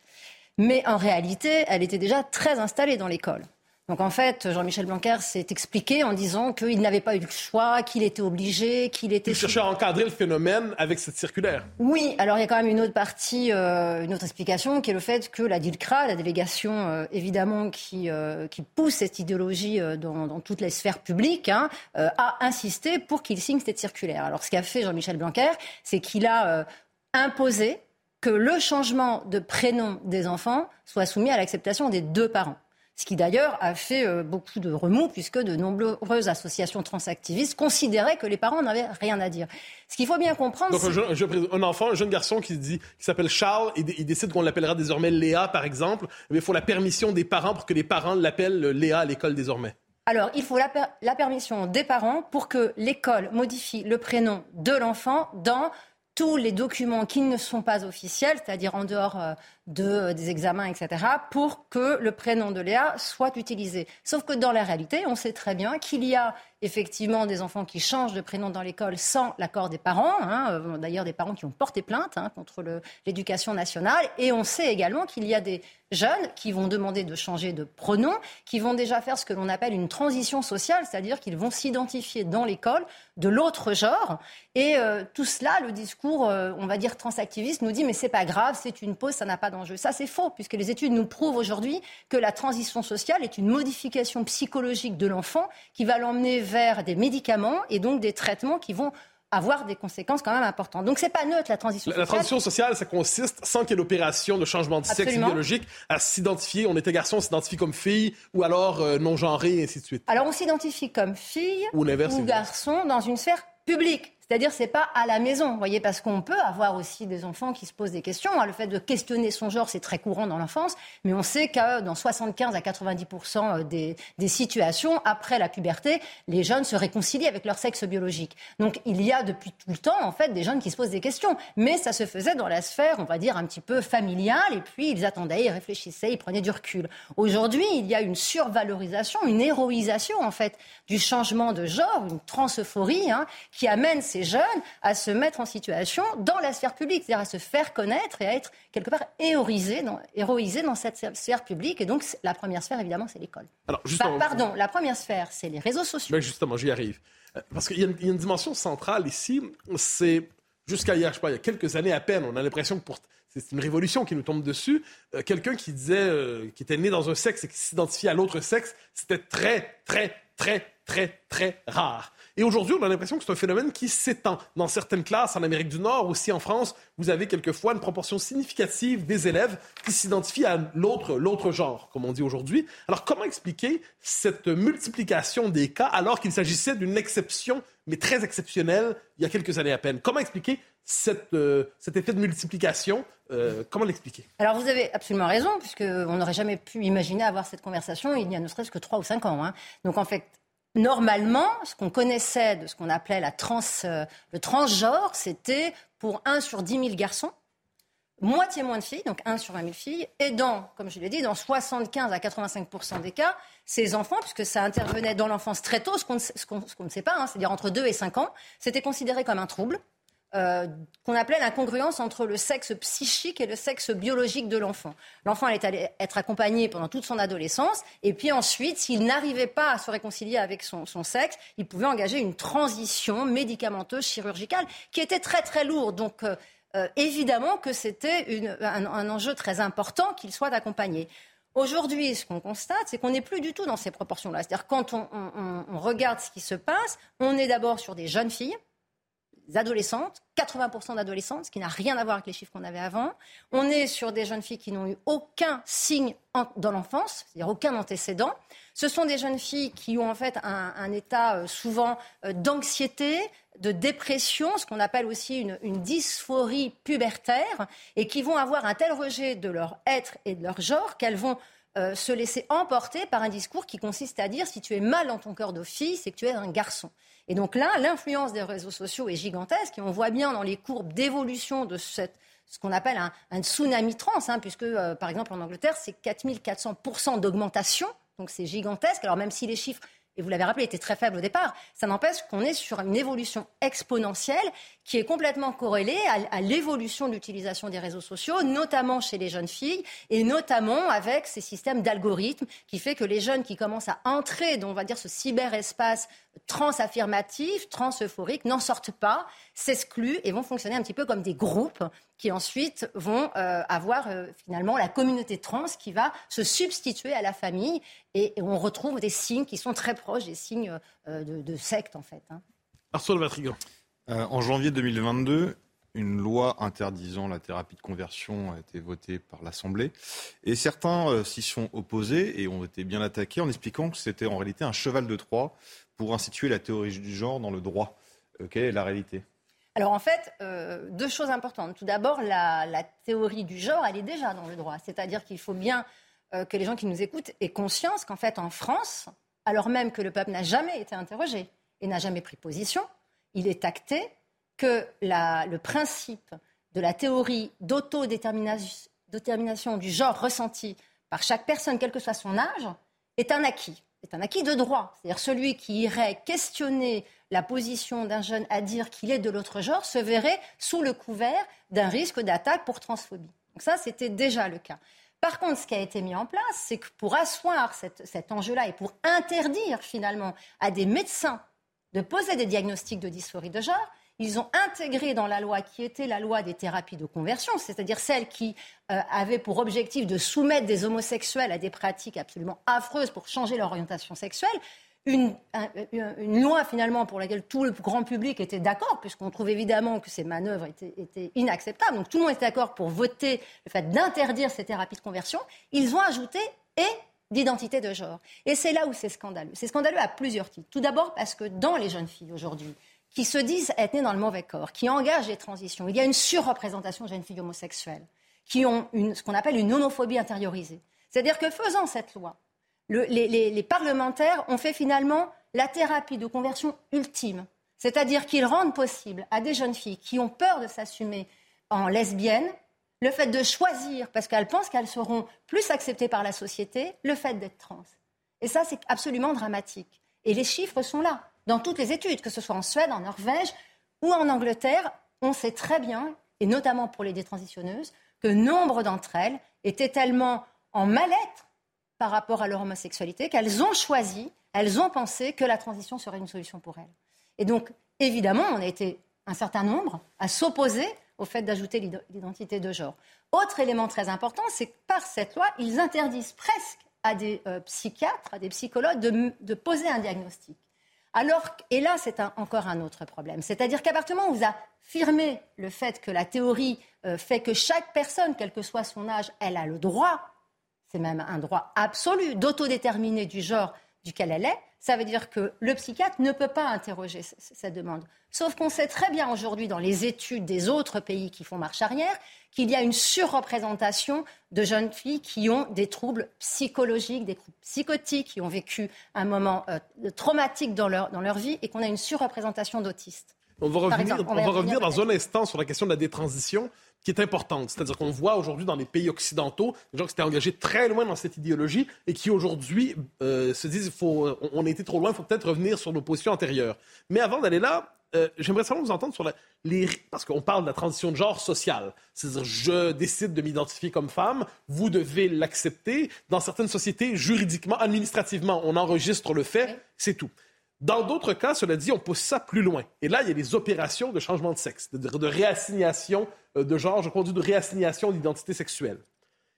Mais en réalité, elle était déjà très installée dans l'école. Donc en fait, Jean-Michel Blanquer s'est expliqué en disant qu'il n'avait pas eu le choix, qu'il était obligé, qu'il était... Il cherchait à encadrer le phénomène avec cette circulaire. Oui, alors il y a quand même une autre partie, euh, une autre explication, qui est le fait que la DILCRA, la délégation euh, évidemment qui, euh, qui pousse cette idéologie dans, toutes les sphères publiques, hein, a insisté pour qu'il signe cette circulaire. Alors ce qu'a fait Jean-Michel Blanquer, c'est qu'il a imposé que le changement de prénom des enfants soit soumis à l'acceptation des deux parents. Ce qui d'ailleurs a fait euh, beaucoup de remous puisque de nombreuses associations transactivistes considéraient que les parents n'avaient rien à dire. Ce qu'il faut bien comprendre. Donc un, enfant, un jeune garçon qui dit, qui s'appelle Charles, et il décide qu'on l'appellera désormais Léa, par exemple. Mais il faut la permission des parents pour que les parents l'appellent Léa à l'école désormais. Alors, il faut la, la permission des parents pour que l'école modifie le prénom de l'enfant dans tous les documents qui ne sont pas officiels, c'est-à-dire en dehors euh, euh, des examens, etc., pour que le prénom de Léa soit utilisé. Sauf que dans la réalité, on sait très bien qu'il y a effectivement des enfants qui changent de prénom dans l'école sans l'accord des parents, hein, euh, d'ailleurs des parents qui ont porté plainte hein, contre l'éducation nationale, et on sait également qu'il y a des jeunes qui vont demander de changer de pronom, qui vont déjà faire ce que l'on appelle une transition sociale, c'est-à-dire qu'ils vont s'identifier dans l'école de l'autre genre. Et euh, tout cela, le discours, on va dire transactiviste, nous dit mais c'est pas grave, c'est une pause, ça n'a pas d'enjeu. Ça c'est faux, puisque les études nous prouvent aujourd'hui que la transition sociale est une modification psychologique de l'enfant qui va l'emmener vers des médicaments et donc des traitements qui vont avoir des conséquences quand même importantes. Donc c'est pas neutre la transition sociale. La transition sociale, ça consiste, sans qu'il y ait l'opération de changement de sexe biologique, à s'identifier. On était garçon, on s'identifie comme fille, ou alors euh, non genré, et ainsi de suite. Alors on s'identifie comme fille ou, ou garçon dans une sphère publique. C'est-à-dire, c'est pas à la maison, vous voyez, parce qu'on peut avoir aussi des enfants qui se posent des questions. Le fait de questionner son genre, c'est très courant dans l'enfance, mais on sait que dans 75 à 90 euh, des, des, situations, après la puberté, les jeunes se réconcilient avec leur sexe biologique. Donc, il y a depuis tout le temps, en fait, des jeunes qui se posent des questions. Mais ça se faisait dans la sphère, on va dire, un petit peu familiale, et puis ils attendaient, ils réfléchissaient, ils prenaient du recul. Aujourd'hui, il y a une survalorisation, une héroïsation, en fait, du changement de genre, une transeuphorie, hein, qui amène ces jeunes à se mettre en situation dans la sphère publique, c'est-à-dire à se faire connaître et à être quelque part héroïsés dans, dans cette sphère publique. Et donc, la première sphère, évidemment, c'est l'école. Alors, pardon, la première sphère, c'est les réseaux sociaux. Ben justement, j'y arrive. Euh, parce qu'il y, a une dimension centrale ici, c'est jusqu'à hier, je sais pas, il y a quelques années à peine, on a l'impression que pour c'est une révolution qui nous tombe dessus. Euh, quelqu'un qui disait, euh, qui était né dans un sexe et qui s'identifiait à l'autre sexe, c'était très, très, très, très, très rare. Et aujourd'hui, on a l'impression que c'est un phénomène qui s'étend. Dans certaines classes, en Amérique du Nord, aussi en France, vous avez quelquefois une proportion significative des élèves qui s'identifient à l'autre, genre, comme on dit aujourd'hui. Alors, comment expliquer cette multiplication des cas alors qu'il s'agissait d'une exception, mais très exceptionnelle, il y a quelques années à peine? Comment expliquer euh, cet effet de multiplication? Euh, comment l'expliquer? Alors vous avez absolument raison, puisqu'on n'aurait jamais pu imaginer avoir cette conversation il y a ne serait-ce que trois ou cinq ans. Hein. Donc en fait, normalement, ce qu'on connaissait de ce qu'on appelait la trans, euh, le transgenre, c'était pour 1 sur 10 000 garçons, moitié moins de filles, donc 1 sur 20 000 filles, et dans, comme je l'ai dit, dans 75 à 85% des cas, ces enfants, puisque ça intervenait dans l'enfance très tôt, ce qu'on ne sait pas, hein, c'est-à-dire entre 2 et 5 ans, c'était considéré comme un trouble. Euh, qu'on appelait l'incongruence entre le sexe psychique et le sexe biologique de l'enfant. L'enfant allait être accompagné pendant toute son adolescence, et puis ensuite, s'il n'arrivait pas à se réconcilier avec son, sexe, il pouvait engager une transition médicamenteuse, chirurgicale, qui était très très lourde. Donc, euh, euh, évidemment que c'était un, enjeu très important qu'il soit accompagné. Aujourd'hui, ce qu'on constate, c'est qu'on n'est plus du tout dans ces proportions-là. C'est-à-dire quand on regarde ce qui se passe, on est d'abord sur des jeunes filles adolescentes, 80% d'adolescentes, ce qui n'a rien à voir avec les chiffres qu'on avait avant. On est sur des jeunes filles qui n'ont eu aucun signe dans l'enfance, c'est-à-dire aucun antécédent. Ce sont des jeunes filles qui ont en fait un, état euh, souvent euh, d'anxiété, de dépression, ce qu'on appelle aussi une, dysphorie pubertaire, et qui vont avoir un tel rejet de leur être et de leur genre qu'elles vont euh, se laisser emporter par un discours qui consiste à dire si tu es mal dans ton cœur de fille, c'est que tu es un garçon. Et donc là, l'influence des réseaux sociaux est gigantesque et on voit bien dans les courbes d'évolution de ce qu'on appelle un, tsunami trans, hein, puisque euh, par exemple en Angleterre, c'est 4400% d'augmentation, donc c'est gigantesque. Alors même si les chiffres et vous l'avez rappelé, était très faible au départ. Ça n'empêche qu'on est sur une évolution exponentielle qui est complètement corrélée à, l'évolution de l'utilisation des réseaux sociaux, notamment chez les jeunes filles, et notamment avec ces systèmes d'algorithmes qui fait que les jeunes qui commencent à entrer dans, on va dire, ce cyberespace trans-affirmatif, trans-euphorique, n'en sortent pas, s'excluent et vont fonctionner un petit peu comme des groupes qui ensuite vont euh, avoir euh, finalement la communauté trans qui va se substituer à la famille et, on retrouve des signes qui sont très proches des signes euh, de, de, secte en fait. Hein. Vatrigan. en janvier 2022, une loi interdisant la thérapie de conversion a été votée par l'Assemblée. Et certains s'y sont opposés et ont été bien attaqués en expliquant que c'était en réalité un cheval de Troie pour instituer la théorie du genre dans le droit. quelle est la réalité? Alors en fait, euh, deux choses importantes. Tout d'abord, la, théorie du genre, elle est déjà dans le droit. C'est-à-dire qu'il faut bien euh, que les gens qui nous écoutent aient conscience qu'en fait, en France, alors même que le peuple n'a jamais été interrogé et n'a jamais pris position, il est acté que le principe de la théorie d'autodétermination du genre ressenti par chaque personne, quel que soit son âge, est un acquis. C'est un acquis de droit. C'est-à-dire celui qui irait questionner la position d'un jeune à dire qu'il est de l'autre genre se verrait sous le couvert d'un risque d'attaque pour transphobie. Donc ça, c'était déjà le cas. Par contre, ce qui a été mis en place, c'est que pour asseoir cet enjeu-là et pour interdire finalement à des médecins de poser des diagnostics de dysphorie de genre, ils ont intégré dans la loi qui était la loi des thérapies de conversion, c'est-à-dire celle qui euh, avait pour objectif de soumettre des homosexuels à des pratiques absolument affreuses pour changer leur orientation sexuelle, une, loi finalement pour laquelle tout le grand public était d'accord, puisqu'on trouve évidemment que ces manœuvres étaient, étaient, inacceptables. Donc tout le monde était d'accord pour voter le fait d'interdire ces thérapies de conversion. Ils ont ajouté et d'identité de genre. Et c'est là où c'est scandaleux. C'est scandaleux à plusieurs titres. Tout d'abord parce que dans les jeunes filles aujourd'hui, qui se disent être nées dans le mauvais corps, qui engagent les transitions, il y a une surreprésentation de jeunes filles homosexuelles, qui ont ce qu'on appelle une homophobie intériorisée. C'est-à-dire que faisant cette loi, les, parlementaires ont fait finalement la thérapie de conversion ultime. C'est-à-dire qu'ils rendent possible à des jeunes filles qui ont peur de s'assumer en lesbiennes le fait de choisir, parce qu'elles pensent qu'elles seront plus acceptées par la société, le fait d'être trans. Et ça, c'est absolument dramatique. Et les chiffres sont là, dans toutes les études, que ce soit en Suède, en Norvège ou en Angleterre. On sait très bien, et notamment pour les détransitionneuses, que nombre d'entre elles étaient tellement en mal-être par rapport à leur homosexualité, qu'elles ont choisi, elles ont pensé que la transition serait une solution pour elles. Et donc, évidemment, on a été un certain nombre à s'opposer au fait d'ajouter l'identité de genre. Autre élément très important, c'est que par cette loi, ils interdisent presque à des euh, psychiatres, à des psychologues de, poser un diagnostic. Alors, et là, c'est encore un autre problème. C'est-à-dire qu'à partir du moment où vous affirmez le fait que la théorie euh, fait que chaque personne, quel que soit son âge, elle a le droit c'est même un droit absolu d'autodéterminer du genre duquel elle est, ça veut dire que le psychiatre ne peut pas interroger cette demande. Sauf qu'on sait très bien aujourd'hui dans les études des autres pays qui font marche arrière qu'il y a une surreprésentation de jeunes filles qui ont des troubles psychologiques, des troubles psychotiques, qui ont vécu un moment euh, traumatique dans leur, dans leur vie et qu'on a une surreprésentation d'autistes. On va revenir, on va revenir dans un instant sur la question de la détransition qui est importante. C'est-à-dire qu'on voit aujourd'hui dans les pays occidentaux des gens qui s'étaient engagés très loin dans cette idéologie et qui aujourd'hui euh, se disent faut, on, a été trop loin, il faut peut-être revenir sur nos positions antérieures. Mais avant d'aller là, euh, j'aimerais savoir vous entendre sur les... Parce qu'on parle de la transition de genre sociale. C'est-à-dire, je décide de m'identifier comme femme, vous devez l'accepter. Dans certaines sociétés, juridiquement, administrativement, on enregistre le fait, c'est tout. Dans d'autres cas, cela dit, on pousse ça plus loin. Et là, il y a des opérations de changement de sexe, de, de réassignation euh, de genre, je conduis de réassignation d'identité sexuelle.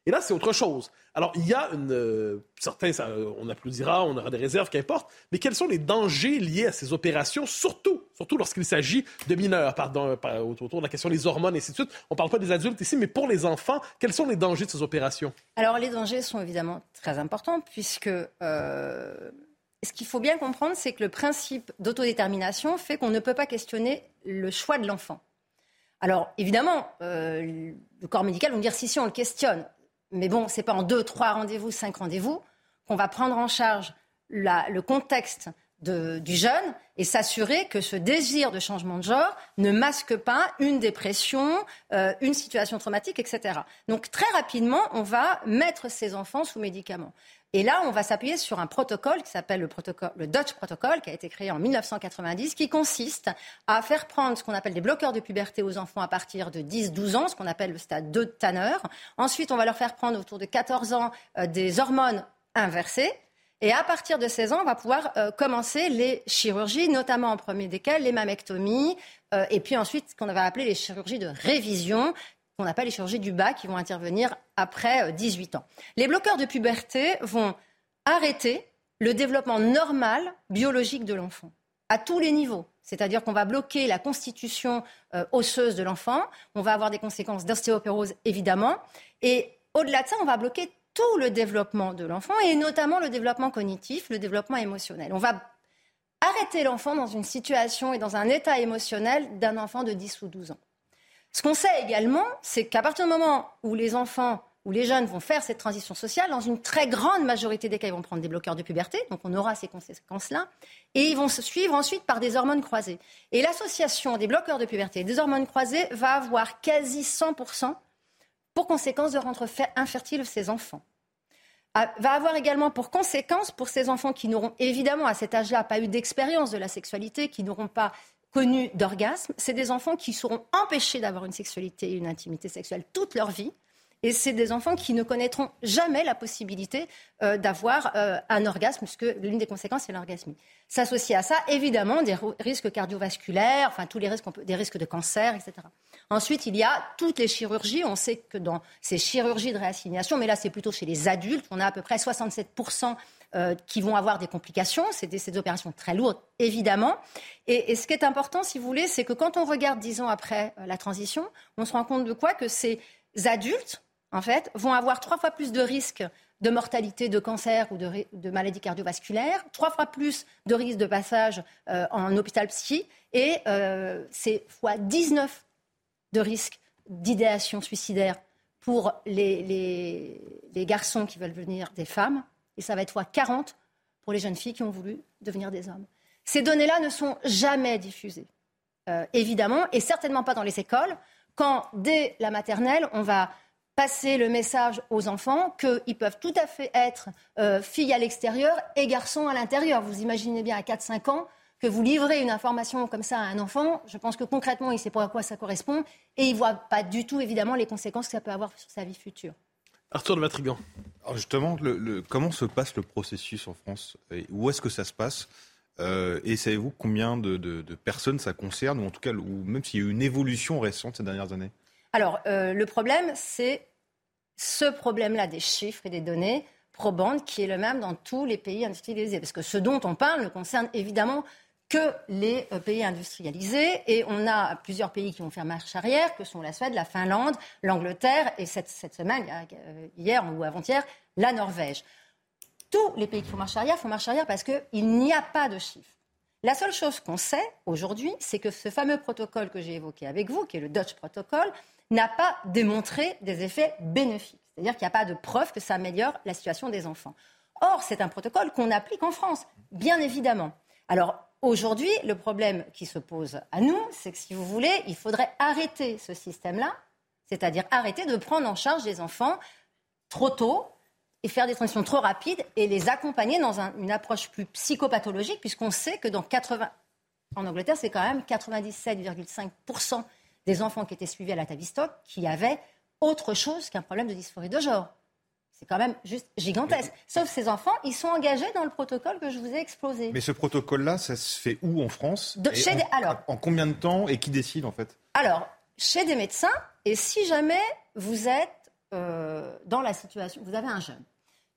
Et là, c'est autre chose. Alors, il y a une. Euh, certains, on applaudira, on aura des réserves, qu'importe. Mais quels sont les dangers liés à ces opérations, surtout, surtout lorsqu'il s'agit de mineurs, pardon, autour de la question des hormones et ainsi de suite. On ne parle pas des adultes ici, mais pour les enfants, quels sont les dangers de ces opérations? Alors, les dangers sont évidemment très importants, puisque. Euh, ce qu'il faut bien comprendre, c'est que le principe d'autodétermination fait qu'on ne peut pas questionner le choix de l'enfant. Alors, évidemment, euh, le corps médical va me dire si, si, on le questionne. Mais bon, c'est pas en deux, trois rendez-vous, cinq rendez-vous qu'on va prendre en charge le contexte du jeune et s'assurer que ce désir de changement de genre ne masque pas une dépression, euh, une situation traumatique, etc. Donc très rapidement, on va mettre ces enfants sous médicaments. Et là, on va s'appuyer sur un protocole qui s'appelle le, le Dutch Protocol, qui a été créé en 1990, qui consiste à faire prendre ce qu'on appelle des bloqueurs de puberté aux enfants à partir de 10-12 ans, ce qu'on appelle le stade 2 de Tanner. Ensuite, on va leur faire prendre autour de 14 ans euh, des hormones inversées. Et à partir de 16 ans, on va pouvoir euh, commencer les chirurgies, notamment en premier desquelles les mammectomies, euh, et puis ensuite ce qu'on va appeler les chirurgies de révision, qu'on appelle les chirurgies du bas, qui vont intervenir après 18 euh, ans. Les bloqueurs de puberté vont arrêter le développement normal biologique de l'enfant, à tous les niveaux. C'est-à-dire qu'on va bloquer la constitution osseuse de l'enfant, on va avoir des conséquences d'ostéoporose évidemment, et au-delà de ça, on va bloquer tout le développement de l'enfant, et notamment le développement cognitif, le développement émotionnel. On va arrêter l'enfant dans une situation et dans un état émotionnel d'un enfant de 10 ou 12 ans. Ce qu'on sait également, c'est qu'à partir du moment où les enfants ou les jeunes vont faire cette transition sociale, dans une très grande majorité des cas, ils vont prendre des bloqueurs de puberté, donc on aura ces conséquences-là, et ils vont se suivre ensuite par des hormones croisées. Et l'association des bloqueurs de puberté et des hormones croisées va avoir quasi 100% pour conséquence de rendre infertiles ces enfants ah, va avoir également pour conséquence pour ces enfants qui n'auront évidemment à cet âge-là pas eu d'expérience de la sexualité, qui n'auront pas connus d'orgasme, c'est des enfants qui seront empêchés d'avoir une sexualité et une intimité sexuelle toute leur vie. Et c'est des enfants qui ne connaîtront jamais la possibilité euh, d'avoir euh, un orgasme, puisque l'une des conséquences, c'est l'orgasme. S'associer à ça, évidemment, des risques cardiovasculaires, enfin tous les risques, des risques de cancer, etc. Ensuite, il y a toutes les chirurgies. On sait que dans ces chirurgies de réassignation, mais là, c'est plutôt chez les adultes, on a à peu près 67% euh, qui vont avoir des complications. C'est des, opérations très lourdes, évidemment. Et, ce qui est important, si vous voulez, c'est que quand on regarde dix ans après la transition, on se rend compte de quoi? Que ces adultes, en fait, vont avoir trois fois plus de risques de mortalité de cancer ou de, de maladies cardiovasculaires, trois fois plus de risques de passage euh, en hôpital psy, et c'est fois 19 de risques d'idéation suicidaire pour les, les, garçons qui veulent devenir des femmes et ça va être fois 40 pour les jeunes filles qui ont voulu devenir des hommes. Ces données-là ne sont jamais diffusées, euh, évidemment, et certainement pas dans les écoles, quand dès la maternelle, on va passer le message aux enfants qu'ils peuvent tout à fait être euh, filles à l'extérieur et garçons à l'intérieur. Vous imaginez bien à 4-5 ans que vous livrez une information comme ça à un enfant, je pense que concrètement, il sait pas à quoi ça correspond et il ne voit pas du tout, évidemment, les conséquences que ça peut avoir sur sa vie future. Arthur de Matrigan. Alors justement, comment se passe le processus en France Où est-ce que ça se passe euh, Et savez-vous combien de, personnes ça concerne, ou en tout cas, ou même s'il y a eu une évolution récente ces dernières années? Alors, euh, le problème, c'est ce problème-là des chiffres et des données probantes qui est le même dans tous les pays industrialisés. Parce que ce dont on parle ne concerne évidemment que les euh, pays industrialisés. Et on a plusieurs pays qui vont faire marche arrière, que sont la Suède, la Finlande, l'Angleterre, et cette, semaine, euh, hier ou avant-hier, la Norvège. Tous les pays qui font marche arrière font marche arrière parce qu'il n'y a pas de chiffres. La seule chose qu'on sait aujourd'hui, c'est que ce fameux protocole que j'ai évoqué avec vous, qui est le Dutch Protocol, n'a pas démontré des effets bénéfiques. C'est-à-dire qu'il n'y a pas de preuve que ça améliore la situation des enfants. Or, c'est un protocole qu'on applique en France, bien évidemment. Alors, Aujourd'hui, le problème qui se pose à nous, c'est que si vous voulez, il faudrait arrêter ce système-là, c'est-à-dire arrêter de prendre en charge les enfants trop tôt et faire des transitions trop rapides et les accompagner dans une approche plus psychopathologique, puisqu'on sait que dans 80, En Angleterre, c'est quand même 97,5% des enfants qui étaient suivis à la Tavistock qui avaient autre chose qu'un problème de dysphorie de genre. C'est quand même juste gigantesque. Sauf ces enfants, ils sont engagés dans le protocole que je vous ai exposé. Mais ce protocole-là, ça se fait où en France chez en, alors, en combien de temps et qui décide en fait? Alors, chez des médecins, et si jamais vous êtes euh, dans la situation, vous avez un jeune,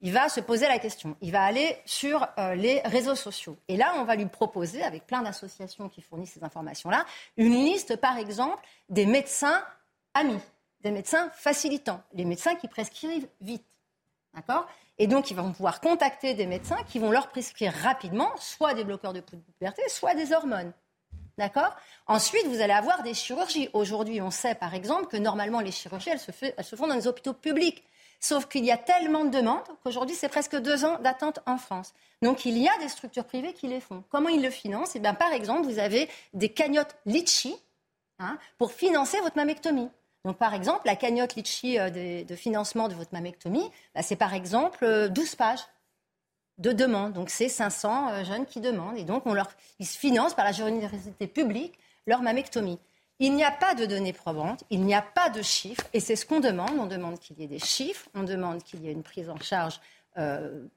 il va se poser la question, il va aller sur euh, les réseaux sociaux. Et là, on va lui proposer, avec plein d'associations qui fournissent ces informations-là, une liste, par exemple, des médecins amis, des médecins facilitants, les médecins qui prescrivent vite. D'accord? Et donc, ils vont pouvoir contacter des médecins qui vont leur prescrire rapidement soit des bloqueurs de puberté, soit des hormones. D'accord? Ensuite, vous allez avoir des chirurgies. Aujourd'hui, on sait par exemple que normalement, les chirurgies, elles se, se font dans les hôpitaux publics. Sauf qu'il y a tellement de demandes qu'aujourd'hui, c'est presque deux ans d'attente en France. Donc, il y a des structures privées qui les font. Comment ils le financent? Eh bien, Par exemple, vous avez des cagnottes litchi hein, pour financer votre mammectomie. Donc, par exemple, la cagnotte Litchi euh, de, financement de votre mammectomie, bah, c'est par exemple 12 euh, pages de demandes. Donc, c'est 500 euh, jeunes qui demandent. Et donc, ils se financent par la générosité publique leur mammectomie. Il n'y a pas de données probantes, il n'y a pas de chiffres, et c'est ce qu'on demande. On demande qu'il y ait des chiffres, on demande qu'il y ait une prise en charge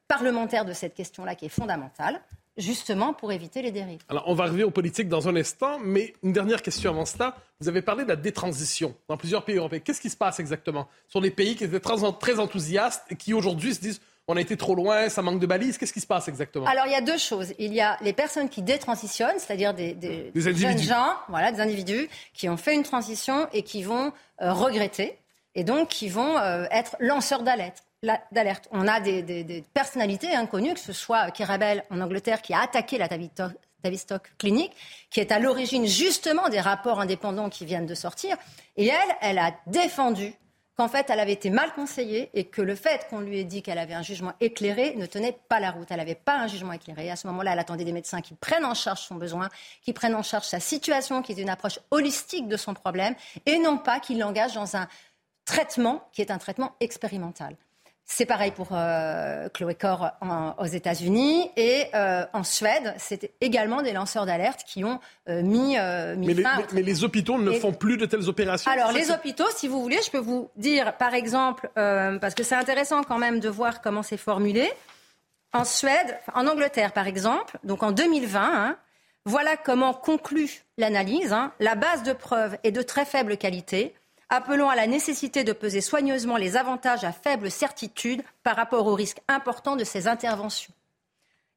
parlementaire de cette question-là qui est fondamentale justement pour éviter les dérives. Alors, on va arriver aux politiques dans un instant, mais une dernière question avant cela. Vous avez parlé de la détransition dans plusieurs pays européens. Qu'est-ce qui se passe exactement Sur les pays qui étaient très enthousiastes et qui aujourd'hui se disent on a été trop loin, ça manque de balises. Qu'est-ce qui se passe exactement? Alors, il y a deux choses. Il y a les personnes qui détransitionnent, c'est-à-dire des, des, jeunes gens, voilà, des individus qui ont fait une transition et qui vont euh, regretter et donc qui vont euh, être lanceurs d'alerte d'alerte. On a des, personnalités inconnues, que ce soit Kirabel en Angleterre qui a attaqué la Tavistock Clinic, qui est à l'origine justement des rapports indépendants qui viennent de sortir. Et elle, elle a défendu qu'en fait, elle avait été mal conseillée et que le fait qu'on lui ait dit qu'elle avait un jugement éclairé ne tenait pas la route. Elle n'avait pas un jugement éclairé. À ce moment-là, elle attendait des médecins qui prennent en charge son besoin, qui prennent en charge sa situation, qui aient une approche holistique de son problème et non pas qui l'engagent dans un traitement qui est un traitement expérimental. C'est pareil pour euh, Chloé Corr aux États-Unis et euh, en Suède, c'est également des lanceurs d'alerte qui ont euh, mis, mis mais, fin. Les, mais, les hôpitaux ne font plus de telles opérations. Alors les hôpitaux, si vous voulez, je peux vous dire, par exemple, parce que c'est intéressant quand même de voir comment c'est formulé. En Suède, en Angleterre par exemple, donc en 2020, hein, voilà comment conclut l'analyse. Hein. la base de preuves est de très faible qualité. Appelons à la nécessité de peser soigneusement les avantages à faible certitude par rapport aux risques importants de ces interventions.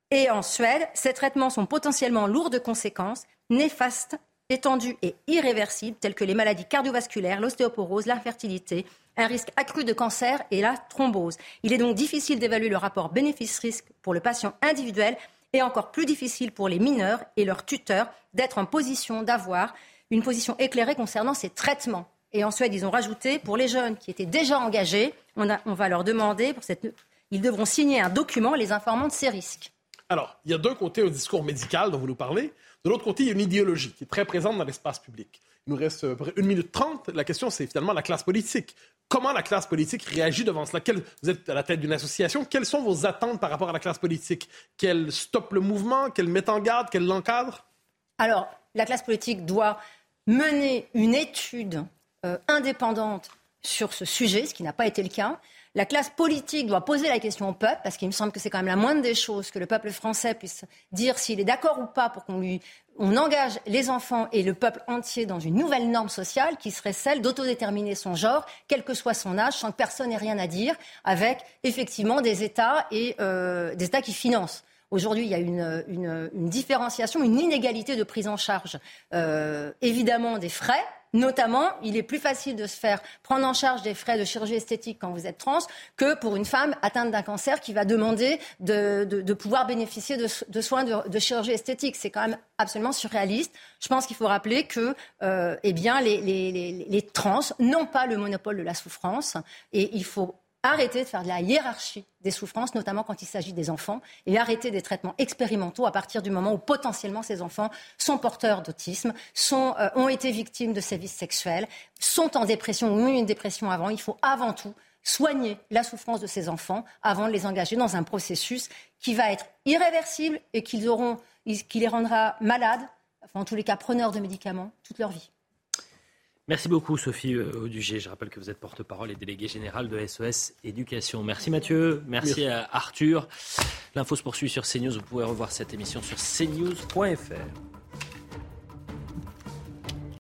Et en Suède, ces traitements sont potentiellement lourds de conséquences, néfastes, étendus et irréversibles, tels que les maladies cardiovasculaires, l'ostéoporose, l'infertilité, un risque accru de cancer et la thrombose. Il est donc difficile d'évaluer le rapport bénéfice-risque pour le patient individuel et encore plus difficile pour les mineurs et leurs tuteurs d'être en position d'avoir une position éclairée concernant ces traitements. Et en Suède, ils ont rajouté, pour les jeunes qui étaient déjà engagés, on, va leur demander, pour cette, ils devront signer un document les informant de ces risques. Alors, il y a d'un côté un discours médical dont vous nous parlez, de l'autre côté, il y a une idéologie qui est très présente dans l'espace public. Il nous reste euh, une minute trente. La question, c'est finalement la classe politique. Comment la classe politique réagit devant cela? Vous êtes à la tête d'une association. Quelles sont vos attentes par rapport à la classe politique? Qu'elle stoppe le mouvement Qu'elle mette en garde Qu'elle l'encadre? Alors, la classe politique doit mener une étude euh, indépendante sur ce sujet, ce qui n'a pas été le cas. La classe politique doit poser la question au peuple, parce qu'il me semble que c'est quand même la moindre des choses que le peuple français puisse dire s'il est d'accord ou pas pour qu'on lui on engage les enfants et le peuple entier dans une nouvelle norme sociale qui serait celle d'autodéterminer son genre, quel que soit son âge, sans que personne n'ait rien à dire, avec effectivement des États et euh, des États qui financent. Aujourd'hui, il y a une, une, différenciation, une inégalité de prise en charge, euh, évidemment des frais, Notamment, il est plus facile de se faire prendre en charge des frais de chirurgie esthétique quand vous êtes trans que pour une femme atteinte d'un cancer qui va demander de, pouvoir bénéficier de, soins de, chirurgie esthétique. C'est quand même absolument surréaliste. Je pense qu'il faut rappeler que euh, eh bien, les, les trans n'ont pas le monopole de la souffrance et il faut arrêter de faire de la hiérarchie des souffrances, notamment quand il s'agit des enfants, et arrêter des traitements expérimentaux à partir du moment où potentiellement ces enfants sont porteurs d'autisme, euh, ont été victimes de sévices sexuels, sont en dépression ou ont eu une dépression avant. Il faut avant tout soigner la souffrance de ces enfants avant de les engager dans un processus qui va être irréversible et qui les rendra malades enfin en tous les cas preneurs de médicaments toute leur vie. Merci beaucoup Sophie euh, Audugé. Je rappelle que vous êtes porte-parole et déléguée générale de SOS Éducation. Merci Mathieu, merci, à Arthur. L'info se poursuit sur CNews. Vous pouvez revoir cette émission sur cnews.fr.